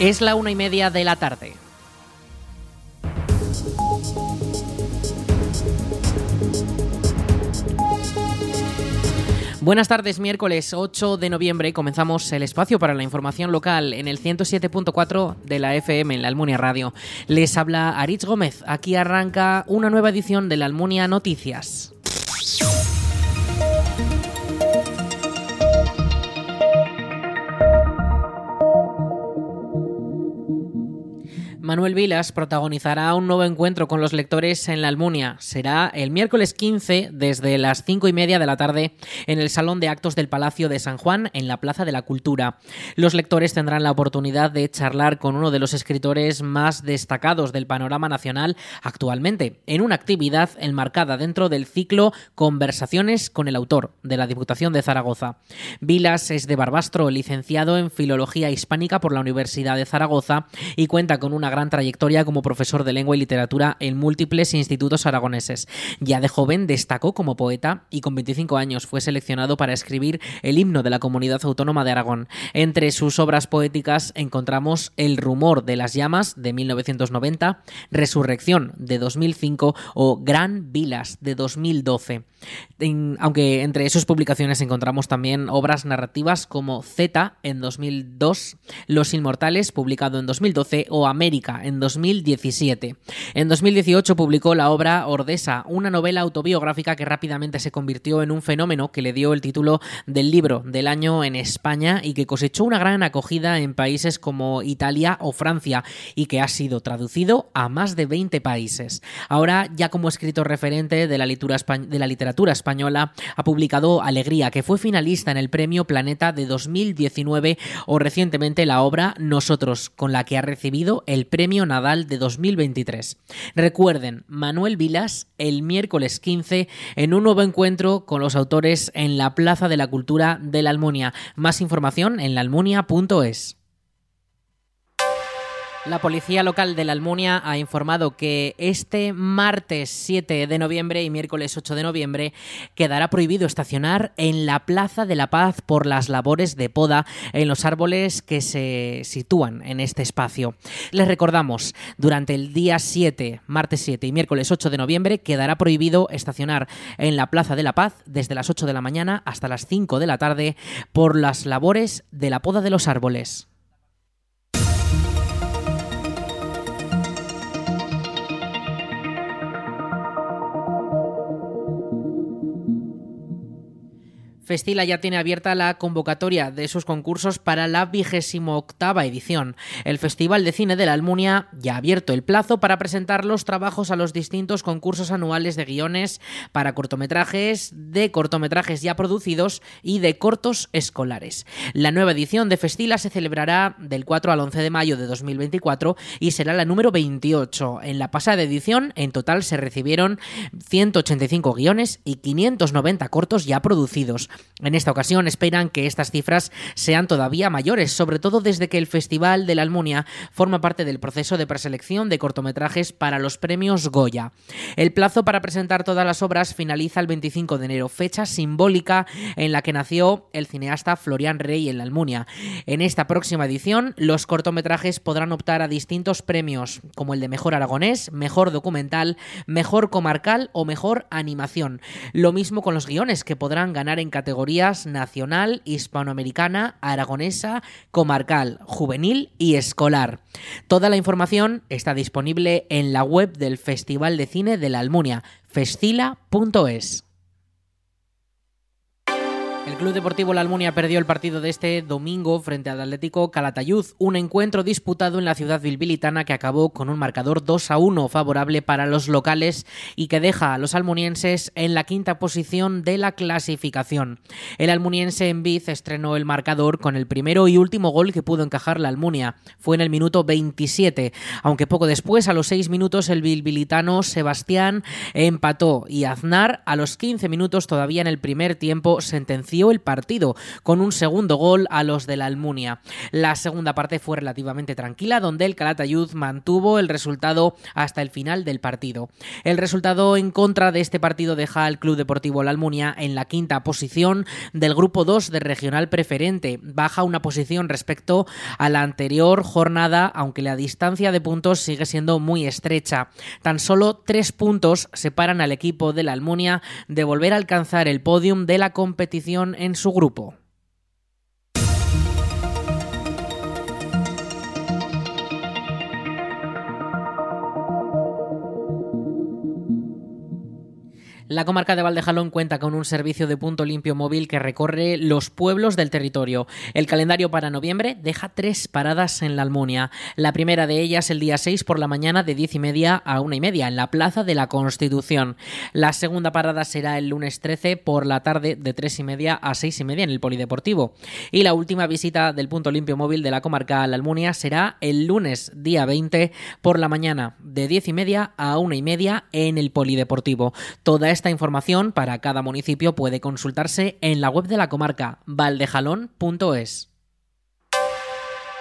Es la una y media de la tarde. Buenas tardes, miércoles 8 de noviembre comenzamos el espacio para la información local en el 107.4 de la FM en la Almunia Radio. Les habla Aritz Gómez. Aquí arranca una nueva edición de la Almunia Noticias. Manuel Vilas protagonizará un nuevo encuentro con los lectores en la Almunia. Será el miércoles 15 desde las 5 y media de la tarde en el Salón de Actos del Palacio de San Juan en la Plaza de la Cultura. Los lectores tendrán la oportunidad de charlar con uno de los escritores más destacados del panorama nacional actualmente, en una actividad enmarcada dentro del ciclo Conversaciones con el autor de la Diputación de Zaragoza. Vilas es de Barbastro, licenciado en Filología Hispánica por la Universidad de Zaragoza y cuenta con una gran gran trayectoria como profesor de lengua y literatura en múltiples institutos aragoneses. Ya de joven destacó como poeta y con 25 años fue seleccionado para escribir el himno de la comunidad autónoma de Aragón. Entre sus obras poéticas encontramos El rumor de las llamas de 1990, Resurrección de 2005 o Gran Vilas de 2012. aunque entre sus publicaciones encontramos también obras narrativas como Z en 2002, Los Inmortales publicado en 2012 o América en 2017. En 2018 publicó la obra Ordesa, una novela autobiográfica que rápidamente se convirtió en un fenómeno que le dio el título del libro del año en España y que cosechó una gran acogida en países como Italia o Francia y que ha sido traducido a más de 20 países. Ahora, ya como escritor referente de la, de la literatura española, ha publicado Alegría, que fue finalista en el Premio Planeta de 2019 o recientemente la obra Nosotros, con la que ha recibido el Premio Nadal de 2023. Recuerden, Manuel Vilas el miércoles 15 en un nuevo encuentro con los autores en la Plaza de la Cultura de la Almunia. Más información en laalmunia.es. La policía local de la Almunia ha informado que este martes 7 de noviembre y miércoles 8 de noviembre quedará prohibido estacionar en la Plaza de la Paz por las labores de poda en los árboles que se sitúan en este espacio. Les recordamos, durante el día 7, martes 7 y miércoles 8 de noviembre quedará prohibido estacionar en la Plaza de la Paz desde las 8 de la mañana hasta las 5 de la tarde por las labores de la poda de los árboles. Festila ya tiene abierta la convocatoria de sus concursos para la vigésimo octava edición. El Festival de Cine de la Almunia ya ha abierto el plazo para presentar los trabajos a los distintos concursos anuales de guiones para cortometrajes, de cortometrajes ya producidos y de cortos escolares. La nueva edición de Festila se celebrará del 4 al 11 de mayo de 2024 y será la número 28. En la pasada edición, en total se recibieron 185 guiones y 590 cortos ya producidos. En esta ocasión esperan que estas cifras sean todavía mayores, sobre todo desde que el Festival de la Almunia forma parte del proceso de preselección de cortometrajes para los premios Goya. El plazo para presentar todas las obras finaliza el 25 de enero, fecha simbólica en la que nació el cineasta Florian Rey en la Almunia. En esta próxima edición, los cortometrajes podrán optar a distintos premios, como el de Mejor Aragonés, Mejor Documental, Mejor Comarcal o Mejor Animación. Lo mismo con los guiones, que podrán ganar en categoría categorías nacional, hispanoamericana, aragonesa, comarcal, juvenil y escolar. Toda la información está disponible en la web del Festival de Cine de la Almunia, festila.es. El Club Deportivo La Almunia perdió el partido de este domingo frente al Atlético Calatayud, un encuentro disputado en la ciudad bilbilitana que acabó con un marcador 2 a 1 favorable para los locales y que deja a los almunienses en la quinta posición de la clasificación. El almuniense en Biz estrenó el marcador con el primero y último gol que pudo encajar la Almunia. Fue en el minuto 27, aunque poco después, a los 6 minutos, el bilbilitano Sebastián empató y Aznar a los 15 minutos todavía en el primer tiempo sentenció el partido con un segundo gol a los de la Almunia. La segunda parte fue relativamente tranquila, donde el Calatayud mantuvo el resultado hasta el final del partido. El resultado en contra de este partido deja al Club Deportivo La Almunia en la quinta posición del grupo 2 de regional preferente. Baja una posición respecto a la anterior jornada, aunque la distancia de puntos sigue siendo muy estrecha. Tan solo tres puntos separan al equipo de la Almunia de volver a alcanzar el podium de la competición en su grupo. La comarca de Valdejalón cuenta con un servicio de punto limpio móvil que recorre los pueblos del territorio. El calendario para noviembre deja tres paradas en la Almunia. La primera de ellas el día 6 por la mañana de 10 y media a una y media en la Plaza de la Constitución. La segunda parada será el lunes 13 por la tarde de 3 y media a 6 y media en el Polideportivo. Y la última visita del punto limpio móvil de la comarca a la Almunia será el lunes día 20 por la mañana de 10 y media a una y media en el Polideportivo. Toda esta información para cada municipio puede consultarse en la web de la comarca valdejalón.es.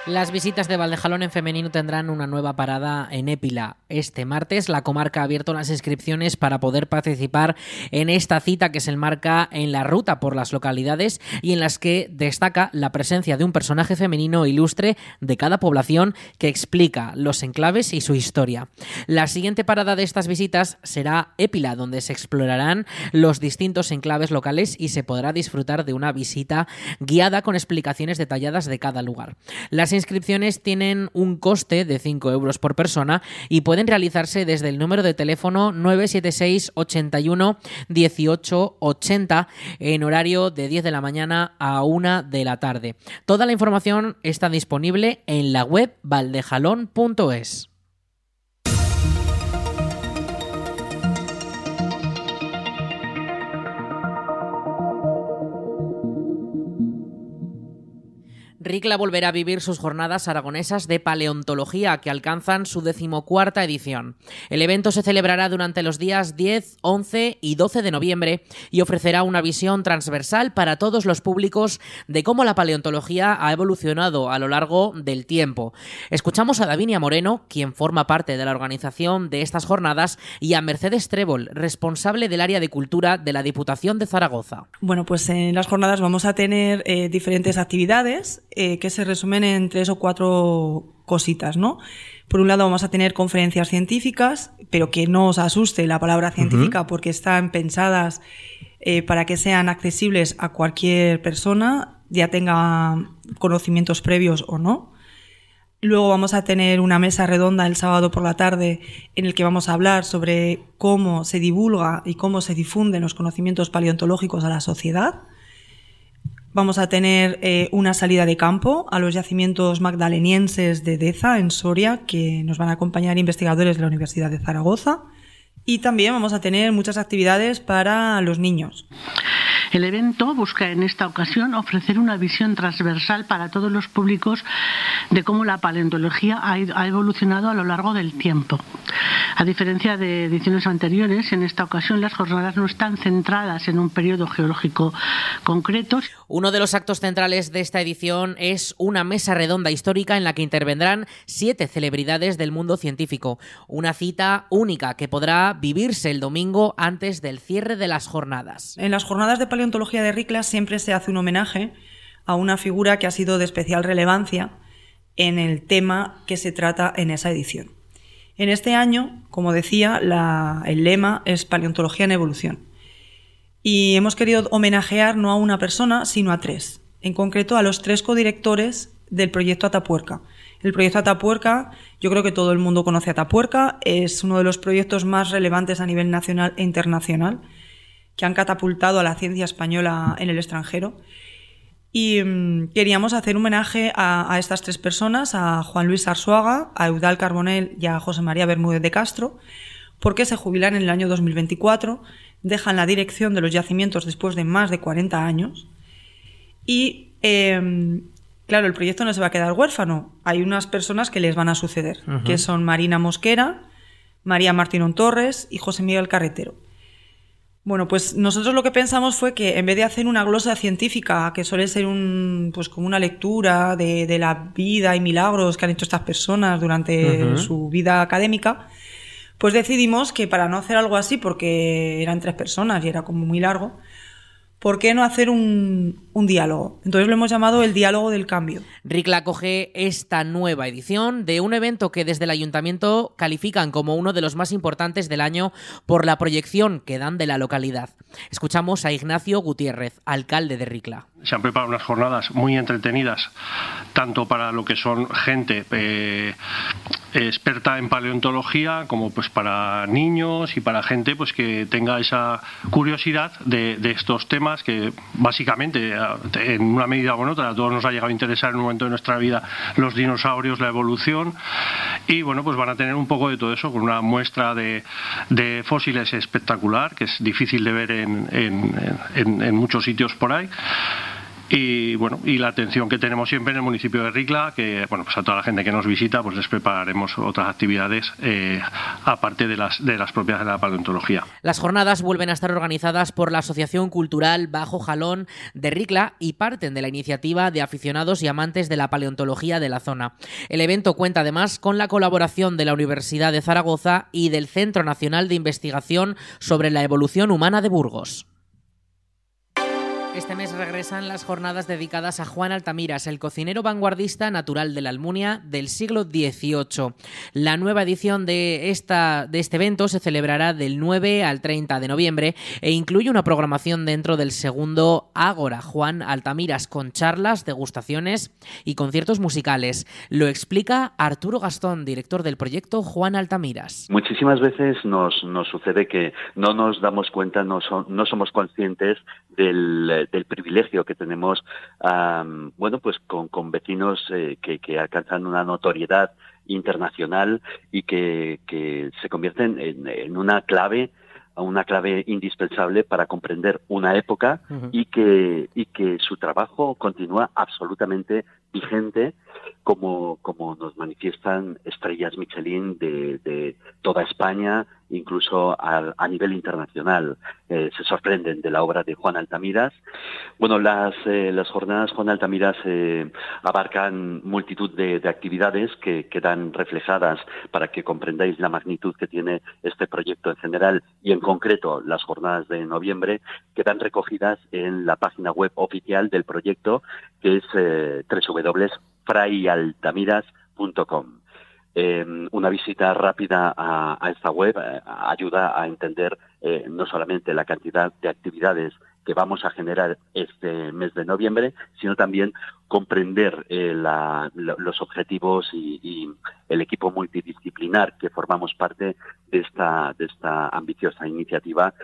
Las visitas de Valdejalón en femenino tendrán una nueva parada en Épila. Este martes la comarca ha abierto las inscripciones para poder participar en esta cita que se enmarca en la ruta por las localidades y en las que destaca la presencia de un personaje femenino ilustre de cada población que explica los enclaves y su historia. La siguiente parada de estas visitas será Épila, donde se explorarán los distintos enclaves locales y se podrá disfrutar de una visita guiada con explicaciones detalladas de cada lugar. Las inscripciones tienen un coste de 5 euros por persona y pueden realizarse desde el número de teléfono 976 81 18 80 en horario de 10 de la mañana a 1 de la tarde. Toda la información está disponible en la web valdejalón.es. Ricla volverá a vivir sus jornadas aragonesas de paleontología que alcanzan su decimocuarta edición. El evento se celebrará durante los días 10, 11 y 12 de noviembre y ofrecerá una visión transversal para todos los públicos de cómo la paleontología ha evolucionado a lo largo del tiempo. Escuchamos a Davinia Moreno, quien forma parte de la organización de estas jornadas, y a Mercedes Trébol, responsable del área de cultura de la Diputación de Zaragoza. Bueno, pues en las jornadas vamos a tener eh, diferentes actividades eh, que se resumen en tres o cuatro cositas, ¿no? Por un lado vamos a tener conferencias científicas, pero que no os asuste la palabra científica porque están pensadas eh, para que sean accesibles a cualquier persona, ya tenga conocimientos previos o no. Luego vamos a tener una mesa redonda el sábado por la tarde en el que vamos a hablar sobre cómo se divulga y cómo se difunden los conocimientos paleontológicos a la sociedad. Vamos a tener eh, una salida de campo a los yacimientos magdalenienses de Deza, en Soria, que nos van a acompañar investigadores de la Universidad de Zaragoza. Y también vamos a tener muchas actividades para los niños. El evento busca en esta ocasión ofrecer una visión transversal para todos los públicos de cómo la paleontología ha evolucionado a lo largo del tiempo. A diferencia de ediciones anteriores, en esta ocasión las jornadas no están centradas en un periodo geológico concreto. Uno de los actos centrales de esta edición es una mesa redonda histórica en la que intervendrán siete celebridades del mundo científico. Una cita única que podrá vivirse el domingo antes del cierre de las jornadas. En las jornadas de paleontología de Riclas siempre se hace un homenaje a una figura que ha sido de especial relevancia en el tema que se trata en esa edición. En este año, como decía, el lema es Paleontología en Evolución. Y hemos querido homenajear no a una persona, sino a tres. En concreto, a los tres codirectores del proyecto Atapuerca. El proyecto Atapuerca, yo creo que todo el mundo conoce Atapuerca, es uno de los proyectos más relevantes a nivel nacional e internacional que han catapultado a la ciencia española en el extranjero. Y mm, queríamos hacer un homenaje a, estas tres personas, a Juan Luis Arzuaga, a Eudal Carbonell y a José María Bermúdez de Castro, porque se jubilan en el año 2024, dejan la dirección de los yacimientos después de más de 40 años. Y em, claro, el proyecto no se va a quedar huérfano. Hay unas personas que les van a suceder, que son Marina Mosquera, María Martínón Torres y José Miguel Carretero. Bueno, pues nosotros lo que pensamos fue que en vez de hacer una glosa científica, que suele ser un, pues como una lectura de, de la vida y milagros que han hecho estas personas durante su vida académica, pues decidimos que para no hacer algo así, porque eran tres personas y era como muy largo, ¿por qué no hacer un, diálogo? Entonces lo hemos llamado el diálogo del cambio. RICLA acoge esta nueva edición de un evento que desde el ayuntamiento califican como uno de los más importantes del año por la proyección que dan de la localidad. Escuchamos a Ignacio Gutiérrez, alcalde de RICLA. Se han preparado unas jornadas muy entretenidas, tanto para lo que son gente eh, experta en paleontología, como pues para niños y para gente pues que tenga esa curiosidad de, de estos temas que básicamente, en una medida u otra, a todos nos ha llegado a interesar en un momento de nuestra vida los dinosaurios, la evolución, y bueno, pues van a tener un poco de todo eso, con una muestra de, fósiles espectacular, que es difícil de ver en, en muchos sitios por ahí y bueno y la atención que tenemos siempre en el municipio de Ricla que bueno pues a toda la gente que nos visita pues les prepararemos otras actividades eh, aparte de las de las propias de la paleontología. Las jornadas vuelven a estar organizadas por la asociación cultural Bajo Jalón de Ricla y parten de la iniciativa de aficionados y amantes de la paleontología de la zona. El evento cuenta además con la colaboración de la Universidad de Zaragoza y del Centro Nacional de Investigación sobre la Evolución Humana de Burgos este mes regresan las jornadas dedicadas a Juan Altamiras, el cocinero vanguardista natural de la Almunia del siglo XVIII. La nueva edición de, esta, de este evento se celebrará del 9 al 30 de noviembre e incluye una programación dentro del segundo Ágora Juan Altamiras con charlas, degustaciones y conciertos musicales. Lo explica Arturo Gastón, director del proyecto Juan Altamiras. Muchísimas veces nos, sucede que no nos damos cuenta, no, no somos conscientes del del privilegio que tenemos, bueno, pues con, vecinos eh, que, alcanzan una notoriedad internacional y que, se convierten en, una clave una clave indispensable para comprender una época y que y que su trabajo continúa absolutamente vigente como, como nos manifiestan estrellas Michelin de, de toda España incluso a, nivel internacional. Eh, se sorprenden de la obra de Juan Altamiras. Bueno, las, eh, las jornadas Juan Altamiras eh, abarcan multitud de, actividades que quedan reflejadas para que comprendáis la magnitud que tiene este proyecto en general y en concreto las jornadas de noviembre quedan recogidas en la página web oficial del proyecto que es www.frayaltamiras.com. Em, una visita rápida a, esta web eh, ayuda a entender eh, no solamente la cantidad de actividades que vamos a generar este mes de noviembre, sino también comprender eh, los objetivos y, el equipo multidisciplinar que formamos parte de esta, de esta ambiciosa iniciativa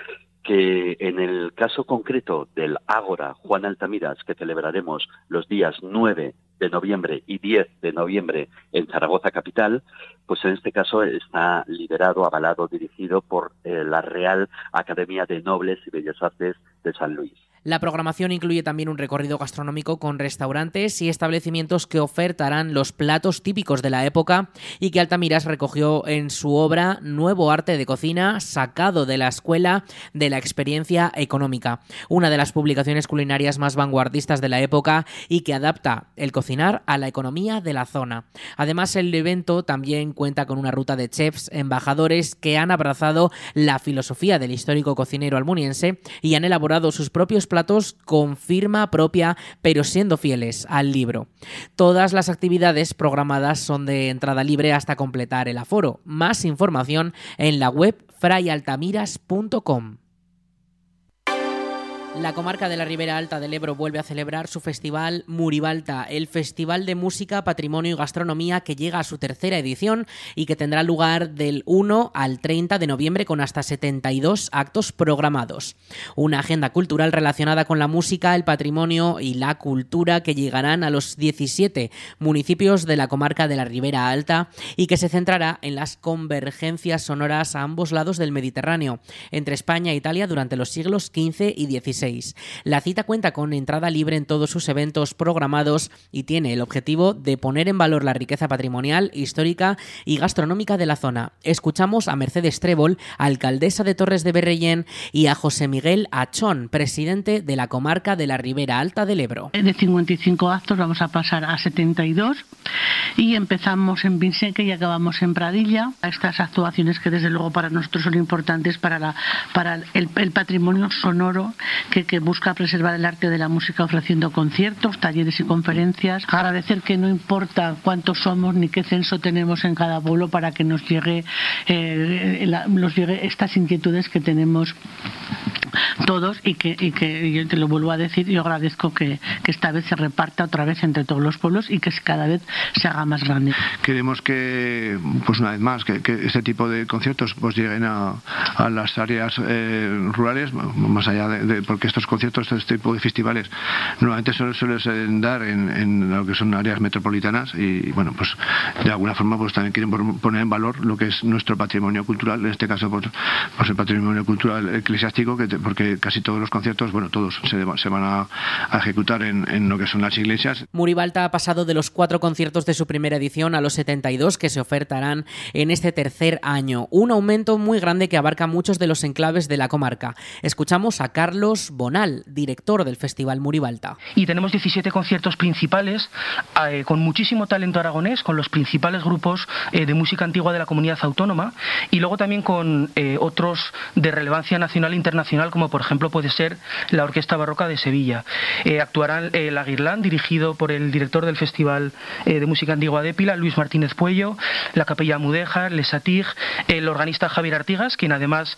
que en el caso concreto del Ágora Juan Altamiras, que celebraremos los días 9 de noviembre y 10 de noviembre en Zaragoza capital, pues en este caso está liderado, avalado, dirigido por eh, la Real Academia de Nobles y Bellas Artes de San Luis. La programación incluye también un recorrido gastronómico con restaurantes y establecimientos que ofertarán los platos típicos de la época y que Altamiras recogió en su obra Nuevo Arte de Cocina, sacado de la Escuela de la Experiencia Económica, una de las publicaciones culinarias más vanguardistas de la época y que adapta el cocinar a la economía de la zona. Además, el evento también cuenta con una ruta de chefs embajadores que han abrazado la filosofía del histórico cocinero almuniense y han elaborado sus propios platos con firma propia, pero siendo fieles al libro. Todas las actividades programadas son de entrada libre hasta completar el aforo. Más información en la web frayaltamiras.com. La comarca de la Ribera Alta del Ebro vuelve a celebrar su festival Muribalta, el festival de música, patrimonio y gastronomía que llega a su tercera edición y que tendrá lugar del 1 al 30 de noviembre con hasta 72 actos programados. Una agenda cultural relacionada con la música, el patrimonio y la cultura que llegarán a los 17 municipios de la comarca de la Ribera Alta y que se centrará en las convergencias sonoras a ambos lados del Mediterráneo, entre España e Italia durante los siglos XV y XVI 16. La cita cuenta con entrada libre en todos sus eventos programados y tiene el objetivo de poner en valor la riqueza patrimonial, histórica y gastronómica de la zona. Escuchamos a Mercedes Trébol, alcaldesa de Torres de Berrellén, y a José Miguel Achón, presidente de la comarca de la Ribera Alta del Ebro. De 55 actos vamos a pasar a 72 y empezamos en Vinseque y acabamos en Pradilla. Estas actuaciones que desde luego para nosotros son importantes para, la, para el, patrimonio sonoro que, busca preservar el arte de la música ofreciendo conciertos, talleres y conferencias. Agradecer que no importa cuántos somos ni qué censo tenemos en cada pueblo para que nos llegue, eh, nos llegue estas inquietudes que tenemos todos y que, yo te lo vuelvo a decir, yo agradezco que, esta vez se reparta otra vez entre todos los pueblos y que cada vez se haga más grande. Queremos que, pues una vez más, que, este tipo de conciertos pues lleguen a, las áreas eh, rurales, más allá de, estos conciertos, este tipo de festivales, normalmente suelen, suelen dar en, en, lo que son áreas metropolitanas y, bueno, pues de alguna forma pues también quieren poner en valor lo que es nuestro patrimonio cultural, en este caso pues, pues el patrimonio cultural eclesiástico, que porque casi todos los conciertos, bueno, todos se, se van a, a ejecutar en, en, lo que son las iglesias. Muribalta ha pasado de los cuatro conciertos de su primera edición a los 72 que se ofertarán en este tercer año, un aumento muy grande que abarca muchos de los enclaves de la comarca. Escuchamos a Carlos Bonal, director del Festival Muribalta. Y tenemos 17 conciertos principales eh, con muchísimo talento aragonés, con los principales grupos eh, de música antigua de la comunidad autónoma y luego también con eh, otros de relevancia nacional e internacional, como por ejemplo puede ser la Orquesta Barroca de Sevilla. Actuarán el Aguirlán, dirigido por el director del Festival de Música Antigua de Pila, Luis Martínez Puello, la Capella Mudéjar, Lesatig, el organista Javier Artigas, quien además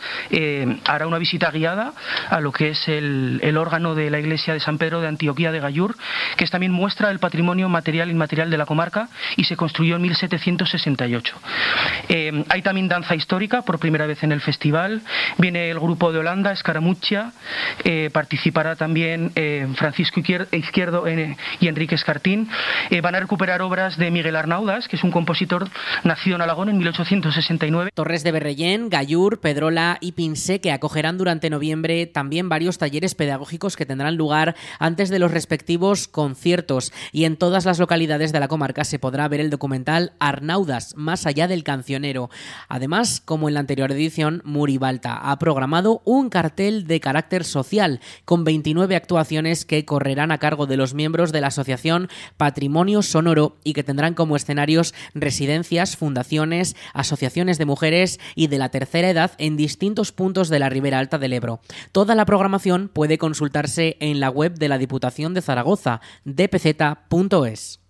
hará una visita guiada a lo que es el, el, órgano de la iglesia de San Pedro de Antioquía de Gallur, que también muestra el patrimonio material e inmaterial de la comarca y se construyó en 1768. Eh, hay también danza histórica por primera vez en el festival. Viene el grupo de Holanda, Escaramucha, eh, participará también eh, Francisco Izquierdo y Enrique Escartín. van a recuperar obras de Miguel Arnaudas, que es un compositor nacido en Alagón en 1869. Torres de Berrellén, Gallur, Pedrola y Pinsé, que acogerán durante noviembre también varios talleres pedagógicos que tendrán lugar antes de los respectivos conciertos. Y en todas las localidades de la comarca se podrá ver el documental Arnaudas, más allá del cancionero. Además, como en la anterior edición, Muribalta ha programado un cartel de carácter social con 29 actuaciones que correrán a cargo de los miembros de la asociación Patrimonio Sonoro y que tendrán como escenarios residencias, fundaciones, asociaciones de mujeres y de la tercera edad en distintos puntos de la Ribera Alta del Ebro. Toda la programación puede consultarse en la web de la Diputación de Zaragoza, dpz.es.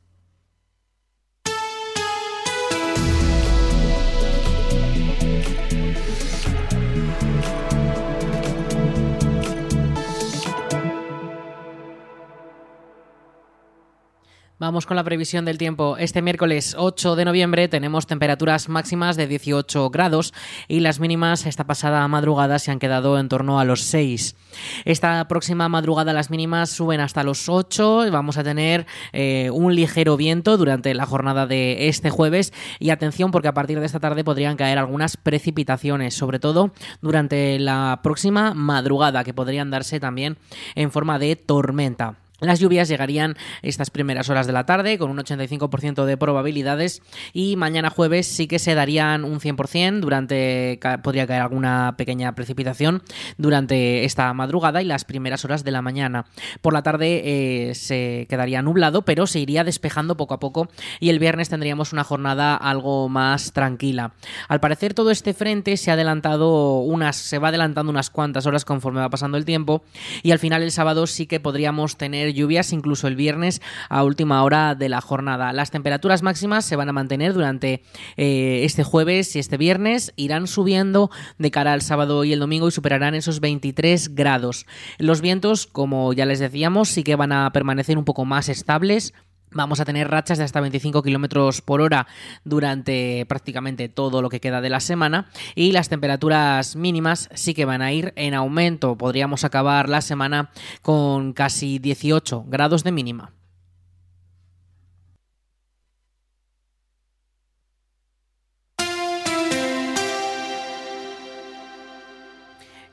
Vamos con la previsión del tiempo. Este miércoles 8 de noviembre tenemos temperaturas máximas de 18 grados y las mínimas esta pasada madrugada se han quedado en torno a los 6. Esta próxima madrugada las mínimas suben hasta los 8. Vamos a tener eh, un ligero viento durante la jornada de este jueves y atención porque a partir de esta tarde podrían caer algunas precipitaciones, sobre todo durante la próxima madrugada que podrían darse también en forma de tormenta. Las lluvias llegarían estas primeras horas de la tarde con un 85% de probabilidades y mañana jueves sí que se darían un 100%, durante podría caer alguna pequeña precipitación durante esta madrugada y las primeras horas de la mañana. Por la tarde eh, se quedaría nublado, pero se iría despejando poco a poco y el viernes tendríamos una jornada algo más tranquila. Al parecer todo este frente se ha adelantado unas se va adelantando unas cuantas horas conforme va pasando el tiempo y al final el sábado sí que podríamos tener lluvias incluso el viernes a última hora de la jornada. Las temperaturas máximas se van a mantener durante eh, este jueves y este viernes, irán subiendo de cara al sábado y el domingo y superarán esos 23 grados. Los vientos, como ya les decíamos, sí que van a permanecer un poco más estables Vamos a tener rachas de hasta 25 kilómetros por hora durante prácticamente todo lo que queda de la semana. Y las temperaturas mínimas sí que van a ir en aumento. Podríamos acabar la semana con casi 18 grados de mínima.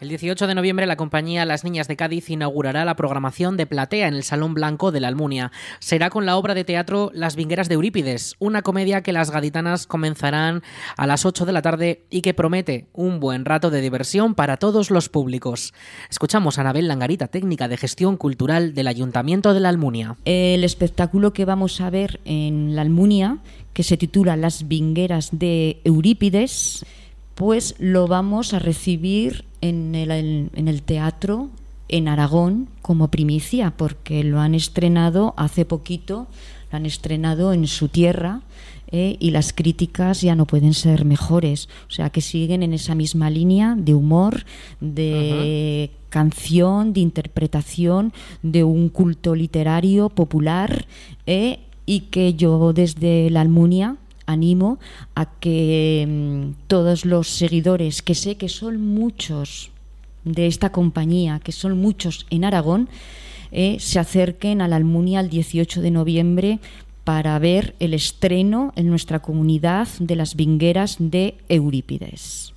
El 18 de noviembre la compañía Las Niñas de Cádiz inaugurará la programación de Platea en el Salón Blanco de la Almunia. Será con la obra de teatro Las Vingueras de Eurípides, una comedia que las gaditanas comenzarán a las 8 de la tarde y que promete un buen rato de diversión para todos los públicos. Escuchamos a Anabel Langarita, técnica de gestión cultural del Ayuntamiento de la Almunia. El espectáculo que vamos a ver en la Almunia, que se titula Las Vingueras de Eurípides, pues lo vamos a recibir en el, en el teatro en Aragón como primicia, porque lo han estrenado hace poquito, lo han estrenado en su tierra eh, y las críticas ya no pueden ser mejores. O sea, que siguen en esa misma línea de humor, de canción, de interpretación, de un culto literario popular eh, y que yo desde la Almunia animo a que mm, todos los seguidores, que sé que son muchos de esta compañía, que son muchos en Aragón, eh, se acerquen a la Almunia el 18 de noviembre para ver el estreno en nuestra comunidad de las vingueras de Eurípides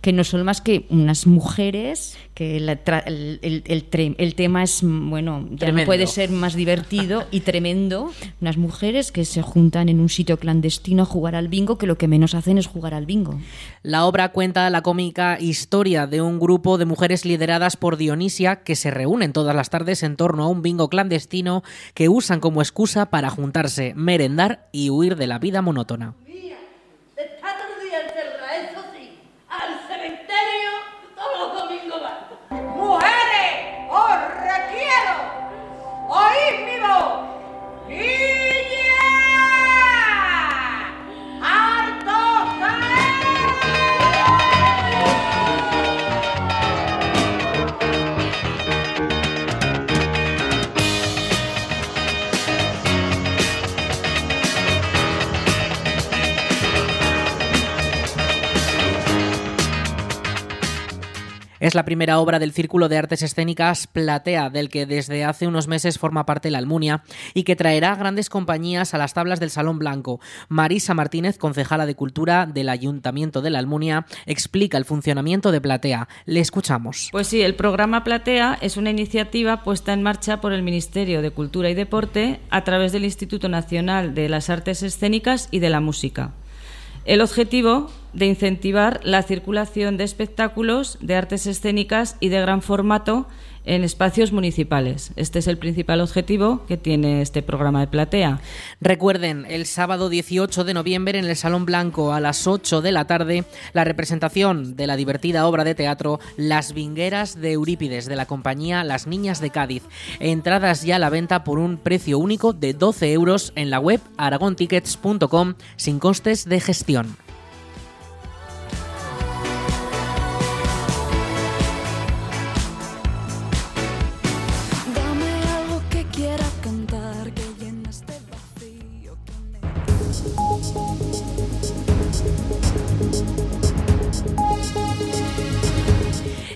que no son más que unas mujeres que el, el, tema es, bueno, ya no puede ser más divertido y tremendo. Unas mujeres que se juntan en un sitio clandestino a jugar al bingo, que lo que menos hacen es jugar al bingo. La obra cuenta la cómica historia de un grupo de mujeres lideradas por Dionisia que se reúnen todas las tardes en torno a un bingo clandestino que usan como excusa para juntarse, merendar y huir de la vida monótona. Es la primera obra del Círculo de Artes Escénicas Platea, del que desde hace unos meses forma parte la Almunia y que traerá grandes compañías a las tablas del Salón Blanco. Marisa Martínez, concejala de Cultura del Ayuntamiento de la Almunia, explica el funcionamiento de Platea. Le escuchamos. Pues sí, el programa Platea es una iniciativa puesta en marcha por el Ministerio de Cultura y Deporte a través del Instituto Nacional de las Artes Escénicas y de la Música. El objetivo de incentivar la circulación de espectáculos de artes escénicas y de gran formato en espacios municipales. Este es el principal objetivo que tiene este programa de platea. Recuerden, el sábado 18 de noviembre en el Salón Blanco a las 8 de la tarde, la representación de la divertida obra de teatro Las Vingueras de Eurípides de la compañía Las Niñas de Cádiz. Entradas ya a la venta por un precio único de 12 euros en la web aragontickets.com sin costes de gestión.